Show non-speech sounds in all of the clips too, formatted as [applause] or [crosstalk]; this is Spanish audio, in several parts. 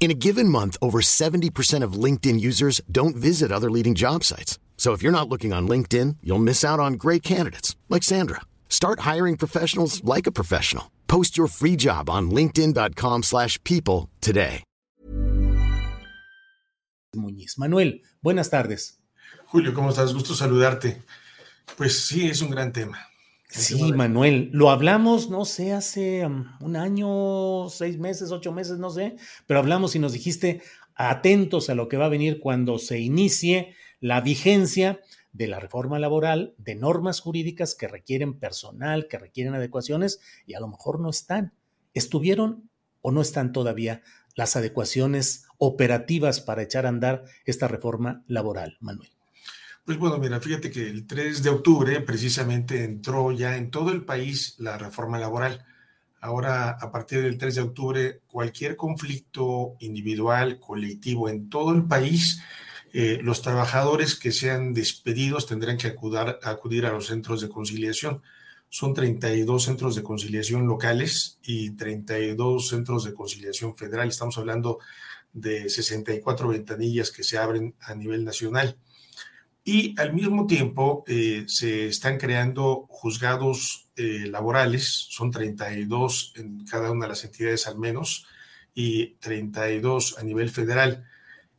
In a given month, over 70% of LinkedIn users don't visit other leading job sites. So if you're not looking on LinkedIn, you'll miss out on great candidates like Sandra. Start hiring professionals like a professional. Post your free job on linkedin.com/people slash people today. Muñiz. Manuel, buenas tardes. Julio, ¿cómo estás? Gusto saludarte. Pues sí, es un gran tema. Sí, Manuel, lo hablamos, no sé, hace um, un año, seis meses, ocho meses, no sé, pero hablamos y nos dijiste atentos a lo que va a venir cuando se inicie la vigencia de la reforma laboral, de normas jurídicas que requieren personal, que requieren adecuaciones y a lo mejor no están. ¿Estuvieron o no están todavía las adecuaciones operativas para echar a andar esta reforma laboral, Manuel? Pues bueno, mira, fíjate que el 3 de octubre precisamente entró ya en todo el país la reforma laboral. Ahora, a partir del 3 de octubre, cualquier conflicto individual, colectivo en todo el país, eh, los trabajadores que sean despedidos tendrán que acudar- acudir a los centros de conciliación. Son 32 centros de conciliación locales y 32 centros de conciliación federal. Estamos hablando de 64 ventanillas que se abren a nivel nacional. Y al mismo tiempo eh, se están creando juzgados eh, laborales, son 32 en cada una de las entidades al menos, y 32 a nivel federal.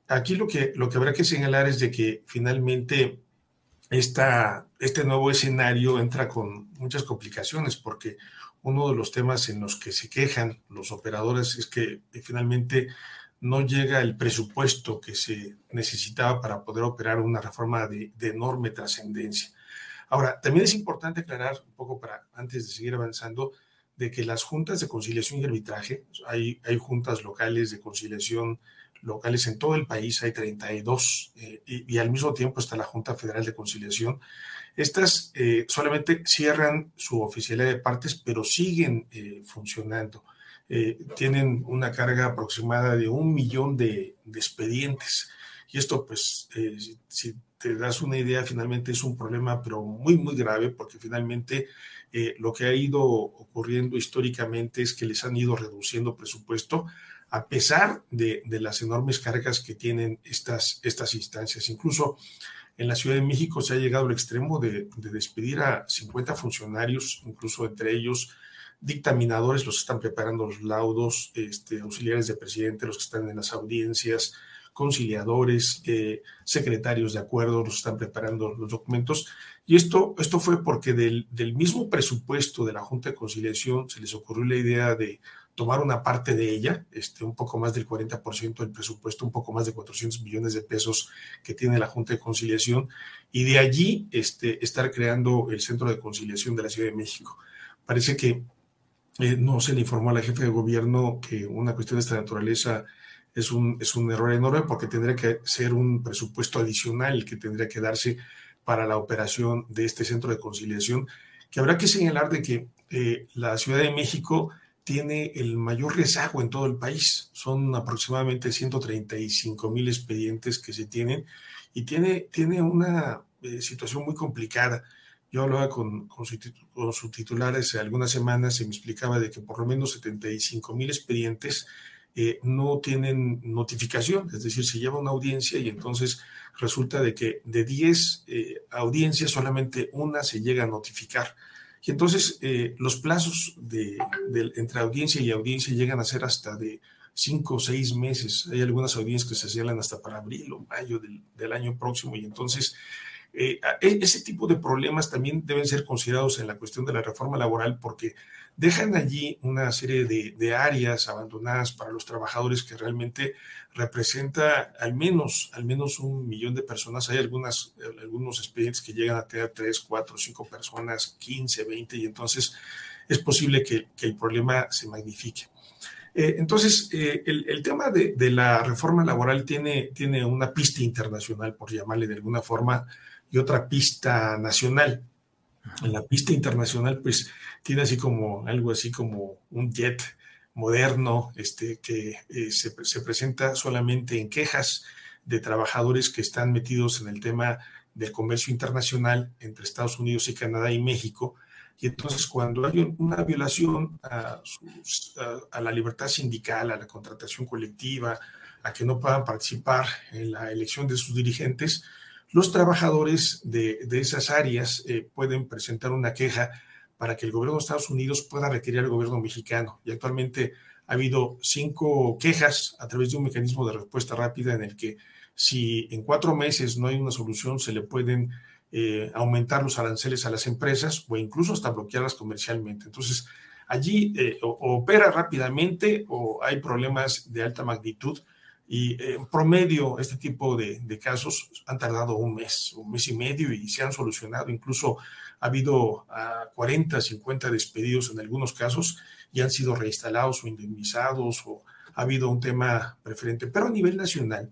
Aquí lo que, lo que habrá que señalar es de que finalmente esta, este nuevo escenario entra con muchas complicaciones, porque uno de los temas en los que se quejan los operadores es que eh, finalmente no llega el presupuesto que se necesitaba para poder operar una reforma de, de enorme trascendencia. Ahora, también es importante aclarar un poco para antes de seguir avanzando de que las juntas de conciliación y arbitraje, hay, hay juntas locales de conciliación locales en todo el país, hay 32, eh, y, y, al mismo tiempo está la Junta Federal de Conciliación. Estas eh, solamente cierran su oficialidad de partes, pero siguen eh, funcionando eh, tienen una carga aproximada de un millón de, de expedientes. Y esto, pues, eh, si, si, te das una idea, finalmente es un problema, pero muy, muy grave, porque finalmente eh, lo que ha ido ocurriendo históricamente es que les han ido reduciendo presupuesto a pesar de, de las enormes cargas que tienen estas, estas instancias. Incluso en la Ciudad de México se ha llegado al extremo de, de despedir a 50 funcionarios, incluso entre ellos dictaminadores, los que están preparando los laudos, este, auxiliares de presidente, los que están en las audiencias, conciliadores, eh, secretarios de acuerdo, los están preparando los documentos. Y esto, esto fue porque del, del, mismo presupuesto de la Junta de Conciliación se les ocurrió la idea de tomar una parte de ella, este, un poco más del 40% del presupuesto, un poco más de 400 millones de pesos que tiene la Junta de Conciliación, y de allí este, estar creando el Centro de Conciliación de la Ciudad de México. Parece que eh, no se le informó a la jefe de gobierno que una cuestión de esta naturaleza es un, es un error enorme porque tendría que ser un presupuesto adicional que tendría que darse para la operación de este centro de conciliación, que habrá que señalar de que eh, la Ciudad de México tiene el mayor rezago en todo el país. Son aproximadamente 135 mil expedientes que se tienen y tiene, tiene una eh, situación muy complicada. Yo hablaba con, con, con su titular hace algunas semanas y me explicaba de que por lo menos 75 mil expedientes eh, no tienen notificación, es decir, se lleva una audiencia y entonces resulta de que de 10 eh, audiencias solamente una se llega a notificar. Y entonces eh, los plazos de, de, entre audiencia y audiencia llegan a ser hasta de cinco o seis meses. Hay algunas audiencias que se cierran hasta para abril o mayo del, del año próximo y entonces eh, e, ese tipo de problemas también deben ser considerados en la cuestión de la reforma laboral porque dejan allí una serie de, áreas abandonadas para los trabajadores que realmente representa al menos, al menos un millón de personas. Hay algunas, algunos expedientes que llegan a tener tres, cuatro, cinco personas, 15, 20, y entonces es posible que, el problema se magnifique. Eh, entonces, eh, el, tema de, de, la reforma laboral tiene, tiene una pista internacional, por llamarle de alguna forma, y otra pista nacional. En la pista internacional, pues tiene así como algo así como un jet moderno este, que eh, se, se, presenta solamente en quejas de trabajadores que están metidos en el tema del comercio internacional entre Estados Unidos y Canadá y México. Y entonces cuando hay una violación a, a la libertad sindical, a la contratación colectiva, a que no puedan participar en la elección de sus dirigentes, los trabajadores de, esas áreas eh, pueden presentar una queja para que el gobierno de Estados Unidos pueda requerir al gobierno mexicano. Y actualmente ha habido cinco quejas a través de un mecanismo de respuesta rápida en el que si en cuatro meses no hay una solución, se le pueden eh, aumentar los aranceles a las empresas o incluso hasta bloquearlas comercialmente. Entonces, allí eh, opera rápidamente o hay problemas de alta magnitud y eh, en promedio, este tipo de, casos han tardado un mes, un mes y medio y se han solucionado. Incluso ha habido 40, ah, 50 despedidos en algunos casos y han sido reinstalados o indemnizados o ha habido un tema preferente. Pero a nivel nacional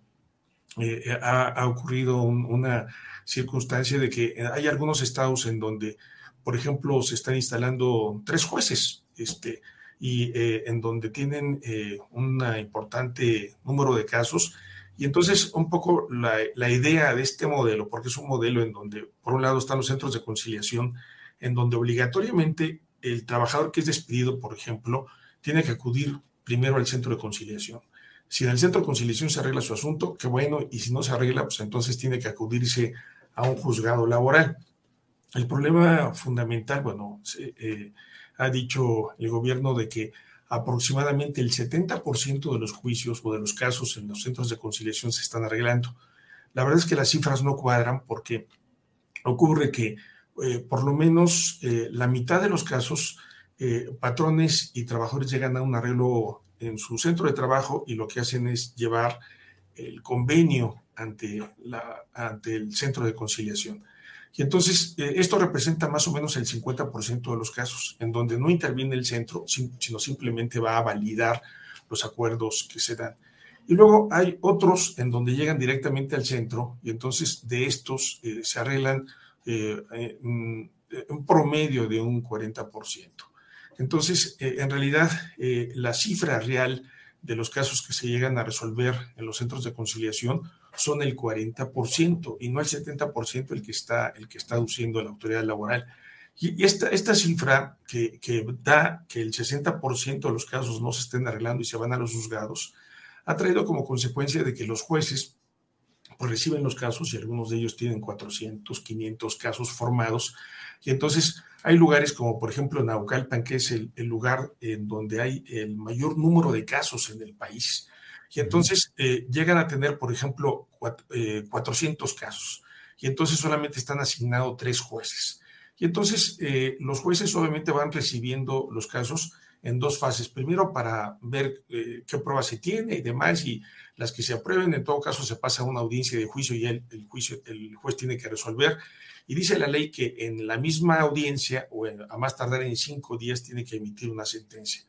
eh, ha, ocurrido una circunstancia de que hay algunos estados en donde, por ejemplo, se están instalando tres jueces. Este, y eh, en donde tienen eh, un importante número de casos. Y entonces un poco la, la, idea de este modelo, porque es un modelo en donde por un lado están los centros de conciliación, en donde obligatoriamente el trabajador que es despedido, por ejemplo, tiene que acudir primero al centro de conciliación. Si en el centro de conciliación se arregla su asunto, qué bueno, y si no se arregla, pues entonces tiene que acudirse a un juzgado laboral. El problema fundamental, bueno, eh, ha dicho el gobierno de que aproximadamente el 70% de los juicios o de los casos en los centros de conciliación se están arreglando. La verdad es que las cifras no cuadran porque ocurre que eh, por lo menos eh, la mitad de los casos eh, patrones y trabajadores llegan a un arreglo en su centro de trabajo y lo que hacen es llevar el convenio ante, el centro de conciliación. Y entonces eh, esto representa más o menos el 50% de los casos, en donde no interviene el centro, sino simplemente va a validar los acuerdos que se dan. Y luego hay otros en donde llegan directamente al centro y entonces de estos eh, se arreglan eh, un promedio de un 40%. Entonces, en realidad, la cifra real de los casos que se llegan a resolver en los centros de conciliación son el 40% y no el 70% el que está, el que está aduciendo la autoridad laboral. Y esta, esta cifra que, que da que el 60% de los casos no se estén arreglando y se van a los juzgados, ha traído como consecuencia de que los jueces pues, reciben los casos y algunos de ellos tienen 400, 500 casos formados. Y entonces hay lugares como por ejemplo Naucalpan, que es el, el lugar en donde hay el mayor número de casos en el país. Y entonces eh, llegan a tener, por ejemplo, 400 eh, casos. Y entonces solamente están asignados tres jueces. Y entonces eh, los jueces obviamente van recibiendo los casos en dos fases. Primero para ver qué pruebas se tiene y demás, y las que se aprueben, en todo caso se pasa a una audiencia de juicio y el, el juicio, el juez tiene que resolver. Y dice la ley que en la misma audiencia, o a más tardar en cinco días, tiene que emitir una sentencia.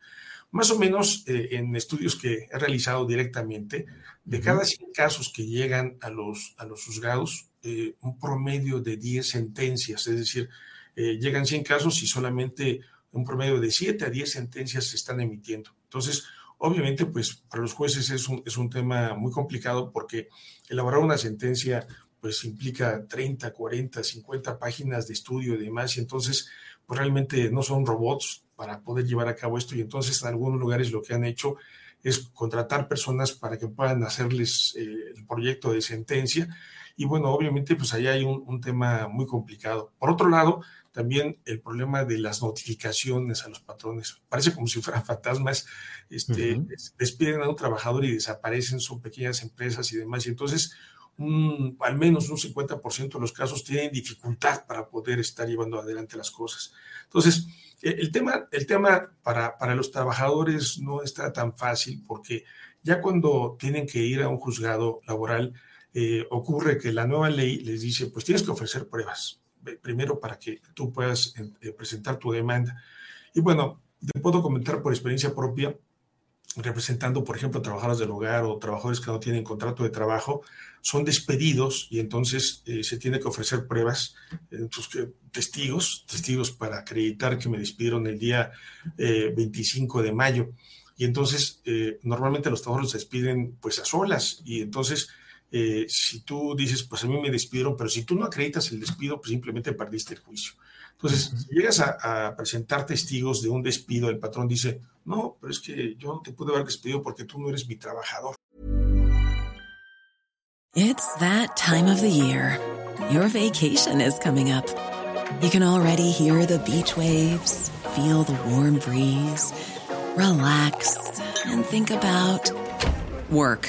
Más o menos eh, en estudios que he realizado directamente, de cada 100 casos que llegan a los, a los juzgados, eh, un promedio de 10 sentencias, es decir, eh, llegan 100 casos y solamente un promedio de 7 a 10 sentencias se están emitiendo. Entonces, obviamente, pues para los jueces es un, es un tema muy complicado porque elaborar una sentencia pues implica 30, 40, 50 páginas de estudio y demás, y entonces pues realmente no son robots, para poder llevar a cabo esto y entonces en algunos lugares lo que han hecho es contratar personas para que puedan hacerles eh, el proyecto de sentencia Y bueno, obviamente, pues ahí hay un, tema muy complicado. Por otro lado, también el problema de las notificaciones a los patrones. Parece como si fueran [laughs] fantasmas, este, despiden a un trabajador y desaparecen, son pequeñas empresas y demás. Y entonces, al menos un 50% de los casos tienen dificultad para poder estar llevando adelante las cosas. Entonces, e, el tema, el tema para, para los trabajadores no está tan fácil porque ya cuando tienen que ir a un juzgado laboral, eh, ocurre que la nueva ley les dice, pues tienes que ofrecer pruebas, primero para que tú puedas eh, presentar tu demanda. Y bueno, te puedo comentar por experiencia propia, representando, por ejemplo, trabajadores del hogar o trabajadores que no tienen contrato de trabajo, son despedidos y entonces eh, se tiene que ofrecer pruebas, testigos, testigos para acreditar que me despidieron el día 25 de mayo. Y entonces, normalmente los trabajadores se despiden pues a solas y entonces eh, si tú dices, pues a mí me despidieron, pero si tú no acreditas el despido, pues simplemente perdiste el juicio. Entonces, si llegas a, presentar testigos de un despido, el patrón dice, no, pero es que yo no te pude haber despedido porque tú no eres mi trabajador. It's that time of the year. Your vacation is coming up. You can already hear the beach waves, feel the warm breeze, relax and think about work.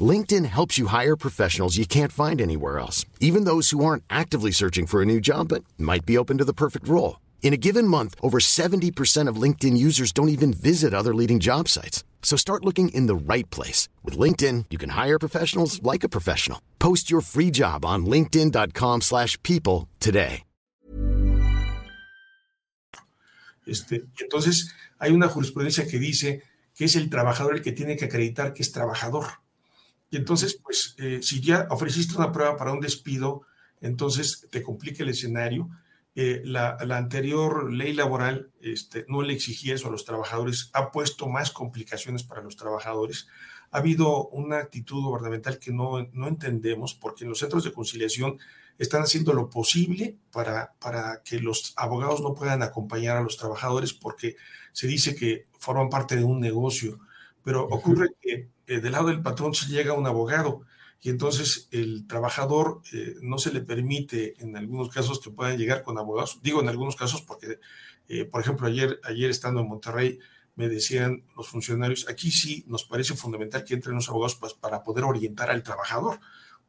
LinkedIn helps you hire professionals you can't find anywhere else, even those who aren't actively searching for a new job but might be open to the perfect role. In a given month, over 70% of LinkedIn users don't even visit other leading job sites. So start looking in the right place. With LinkedIn, you can hire professionals like a professional. Post your free job on linkedin.com slash people today. Este, entonces, hay una jurisprudencia que dice que es el trabajador el que tiene que acreditar que es trabajador. Y entonces, pues, eh, si ya ofreciste una prueba para un despido, entonces te complica el escenario. Eh, la, anterior ley laboral este, no le exigía eso a los trabajadores, ha puesto más complicaciones para los trabajadores. Ha habido una actitud gubernamental que no, no entendemos, porque en los centros de conciliación están haciendo lo posible para, para que los abogados no puedan acompañar a los trabajadores, porque se dice que forman parte de un negocio. Pero ocurre que eh, del lado del patrón se llega un abogado y entonces el trabajador eh, no se le permite en algunos casos que puedan llegar con abogados. Digo en algunos casos porque, eh, por ejemplo, ayer, ayer estando en Monterrey, me decían los funcionarios, aquí sí nos parece fundamental que entren los abogados pues, para poder orientar al trabajador,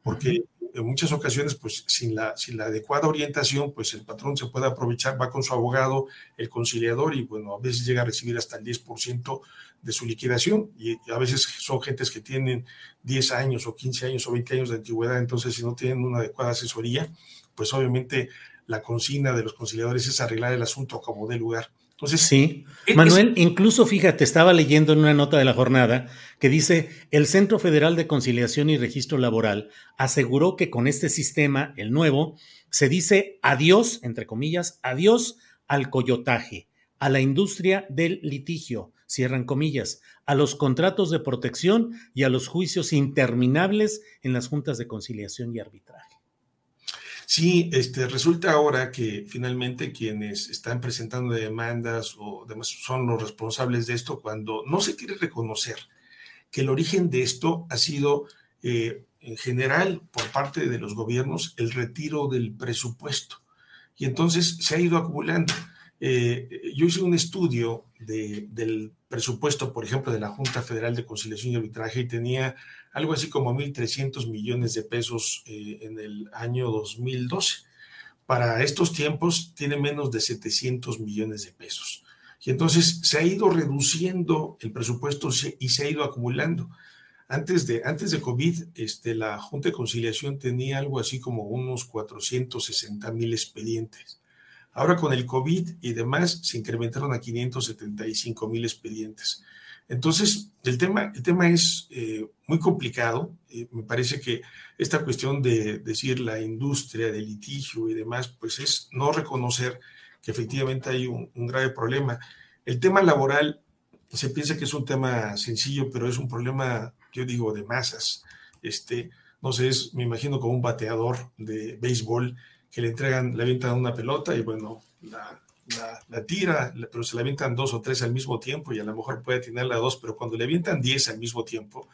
porque en muchas ocasiones, pues sin la, sin la adecuada orientación, pues el patrón se puede aprovechar, va con su abogado, el conciliador, y bueno, a veces llega a recibir hasta el 10% de su liquidación, y a veces son gentes que tienen 10 años o 15 años o 20 años de antigüedad, entonces si no tienen una adecuada asesoría, pues obviamente la consigna de los conciliadores es arreglar el asunto como de lugar. Entonces, sí, Manuel, incluso fíjate, estaba leyendo en una nota de la jornada que dice, el Centro Federal de Conciliación y Registro Laboral aseguró que con este sistema, el nuevo, se dice adiós, entre comillas, adiós al coyotaje, a la industria del litigio, cierran comillas, a los contratos de protección y a los juicios interminables en las juntas de conciliación y arbitraje. Sí, este, resulta ahora que finalmente quienes están presentando demandas o demás son los responsables de esto cuando no se quiere reconocer que el origen de esto ha sido eh, en general por parte de los gobiernos el retiro del presupuesto. Y entonces se ha ido acumulando. Eh, yo hice un estudio del presupuesto, por ejemplo, de la Junta Federal de Conciliación y Arbitraje y tenía algo así como 1.300 millones de pesos eh, en el año 2012. Para estos tiempos tiene menos de 700 millones de pesos. Y entonces se ha ido reduciendo el presupuesto y se ha ido acumulando. Antes de, antes de COVID, este, la Junta de Conciliación tenía algo así como unos 460 mil expedientes. Ahora con el COVID y demás se incrementaron a 575 mil expedientes. Entonces, el tema, el tema es eh, muy complicado. Eh, me parece que esta cuestión de decir la industria del litigio y demás, pues es no reconocer que efectivamente hay un, grave problema. El tema laboral se piensa que es un tema sencillo, pero es un problema, yo digo, de masas. Este, no sé, es, me imagino como un bateador de béisbol que le entregan, le avientan una pelota y bueno, la, la, tira, pero se le avientan dos o tres al mismo tiempo y a lo mejor puede tenerla dos, pero cuando le avientan diez al mismo tiempo,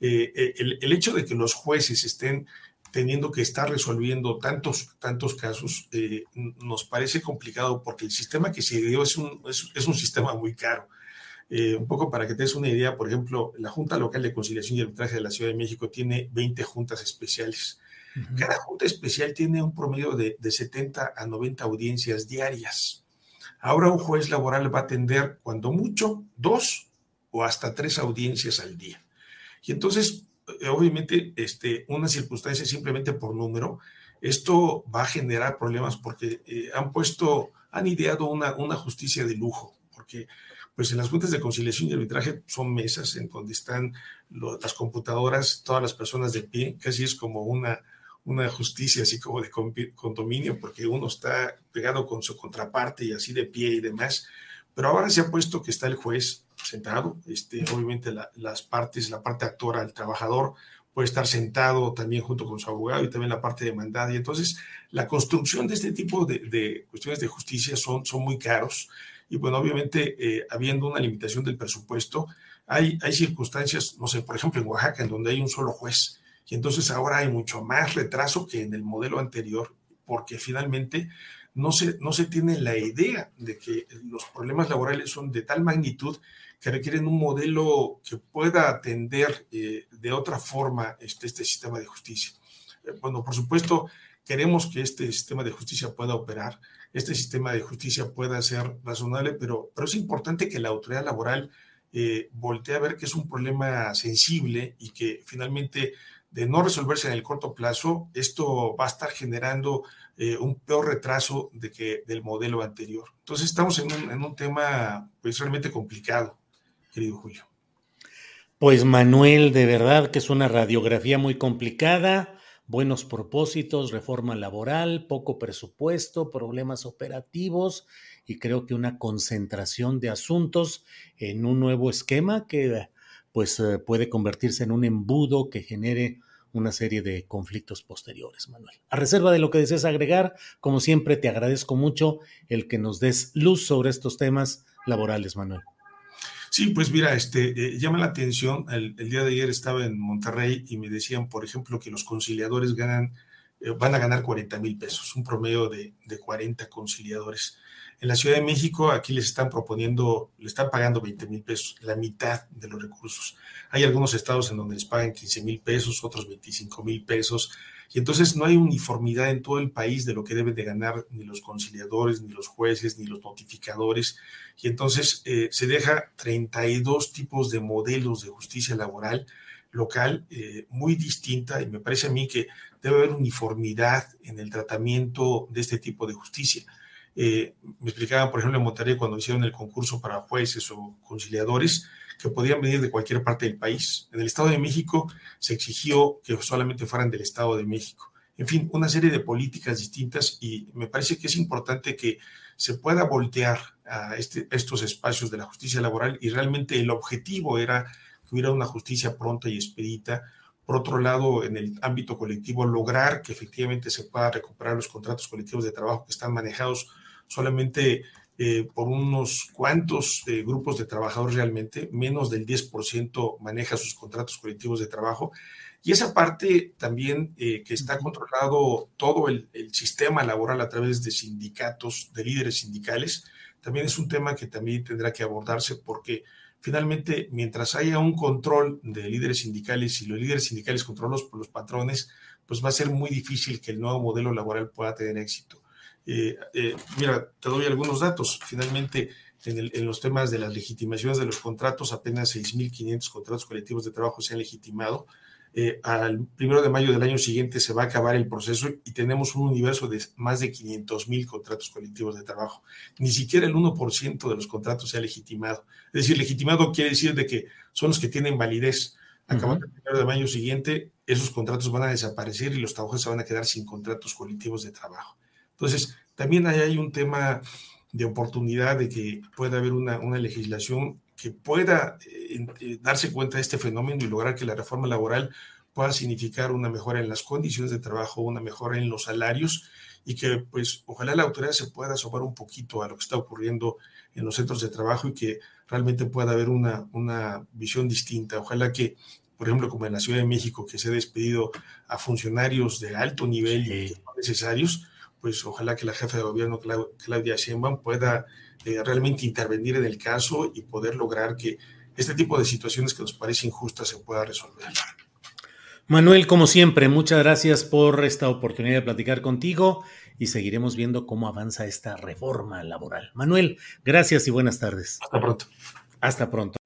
eh, eh, el, hecho de que los jueces estén teniendo que estar resolviendo tantos, tantos casos, eh, nos parece complicado porque el sistema que se dio es un, es, un sistema muy caro. un poco para que te des una idea, por ejemplo, la Junta Local de Conciliación y Arbitraje de la Ciudad de México tiene 20 juntas especiales. Cada junta especial tiene un promedio de, de 70 a 90 audiencias diarias. Ahora un juez laboral va a atender cuando mucho dos o hasta tres audiencias al día. Y entonces, eh, obviamente, este, una circunstancia simplemente por número, esto va a generar problemas porque eh, han puesto, han ideado una, una justicia de lujo, porque pues en las juntas de conciliación y arbitraje son mesas en donde están las computadoras, todas las personas de pie, casi es como una, una justicia así como de condominio, porque uno está pegado con su contraparte y así de pie y demás. Pero ahora se ha puesto que está el juez sentado, este, obviamente las partes, la parte actora, el trabajador puede estar sentado también junto con su abogado y también la parte demandada. Y entonces la construcción de este tipo de, cuestiones de justicia son, son muy caros. Y bueno, obviamente, eh, habiendo una limitación del presupuesto, hay, hay circunstancias, no sé, por ejemplo, en Oaxaca, en donde hay un solo juez y entonces ahora hay mucho más retraso que en el modelo anterior, porque finalmente no se, no se tiene la idea de que los problemas laborales son de tal magnitud que requieren un modelo que pueda atender eh, de otra forma este, este sistema de justicia. Eh, bueno, por supuesto, queremos que este sistema de justicia pueda operar, este sistema de justicia pueda ser razonable, pero, pero es importante que la autoridad laboral eh, voltee a ver que es un problema sensible y que finalmente de no resolverse en el corto plazo, esto va a estar generando eh, un peor retraso de que del modelo anterior. Entonces estamos en un, en un tema pues realmente complicado, querido Julio. Pues Manuel, de verdad que es una radiografía muy complicada, buenos propósitos, reforma laboral, poco presupuesto, problemas operativos y creo que una concentración de asuntos en un nuevo esquema que pues eh, puede convertirse en un embudo que genere una serie de conflictos posteriores, Manuel. A reserva de lo que desees agregar, como siempre, te agradezco mucho el que nos des luz sobre estos temas laborales, Manuel. Sí, pues mira, este, eh, llama la atención, el, día de ayer estaba en Monterrey y me decían, por ejemplo, que los conciliadores ganan, eh, van a ganar 40 mil pesos, un promedio de, de 40 conciliadores. En la Ciudad de México, aquí les están proponiendo, le están pagando 20 mil pesos, la mitad de los recursos. Hay algunos estados en donde les pagan 15 mil pesos, otros 25 mil pesos. Y entonces no hay uniformidad en todo el país de lo que deben de ganar ni los conciliadores, ni los jueces, ni los notificadores. Y entonces eh, se deja 32 tipos de modelos de justicia laboral local eh, muy distinta y me parece a mí que debe haber uniformidad en el tratamiento de este tipo de justicia. Eh, me explicaban, por ejemplo, en Monterrey cuando hicieron el concurso para jueces o conciliadores, que podían venir de cualquier parte del país. En el Estado de México se exigió que solamente fueran del Estado de México. En fin, una serie de políticas distintas y me parece que es importante que se pueda voltear a este, estos espacios de la justicia laboral y realmente el objetivo era que hubiera una justicia pronta y expedita. Por otro lado, en el ámbito colectivo, lograr que efectivamente se pueda recuperar los contratos colectivos de trabajo que están manejados solamente eh, por unos cuantos eh, grupos de trabajadores realmente, menos del 10% maneja sus contratos colectivos de trabajo. Y esa parte también eh, que está controlado todo el, sistema laboral a través de sindicatos, de líderes sindicales, también es un tema que también tendrá que abordarse porque finalmente mientras haya un control de líderes sindicales y los líderes sindicales controlados por los patrones, pues va a ser muy difícil que el nuevo modelo laboral pueda tener éxito. Eh, eh, mira, te doy algunos datos. Finalmente, en, los temas de las legitimaciones de los contratos, apenas 6.500 contratos colectivos de trabajo se han legitimado. Eh, al primero de mayo del año siguiente se va a acabar el proceso y tenemos un universo de más de 500.000 contratos colectivos de trabajo. Ni siquiera el 1% de los contratos se ha legitimado. Es decir, legitimado quiere decir de que son los que tienen validez. Acabando el primero de mayo siguiente, esos contratos van a desaparecer y los trabajadores se van a quedar sin contratos colectivos de trabajo. Entonces, También hay un tema de oportunidad de que pueda haber una, una legislación que pueda eh, eh, darse cuenta de este fenómeno y lograr que la reforma laboral pueda significar una mejora en las condiciones de trabajo, una mejora en los salarios y que pues ojalá la autoridad se pueda asomar un poquito a lo que está ocurriendo en los centros de trabajo y que realmente pueda haber una, una visión distinta. Ojalá que, por ejemplo, como en la Ciudad de México, que se ha despedido a funcionarios de alto nivel y necesarios, pues ojalá que la jefa de gobierno, Claudia Sheinbaum, pueda eh, realmente intervenir en el caso y poder lograr que este tipo de situaciones que nos parece injustas se pueda resolver. Manuel, como siempre, muchas gracias por esta oportunidad de platicar contigo y seguiremos viendo cómo avanza esta reforma laboral. Manuel, gracias y buenas tardes. Hasta pronto. Hasta pronto.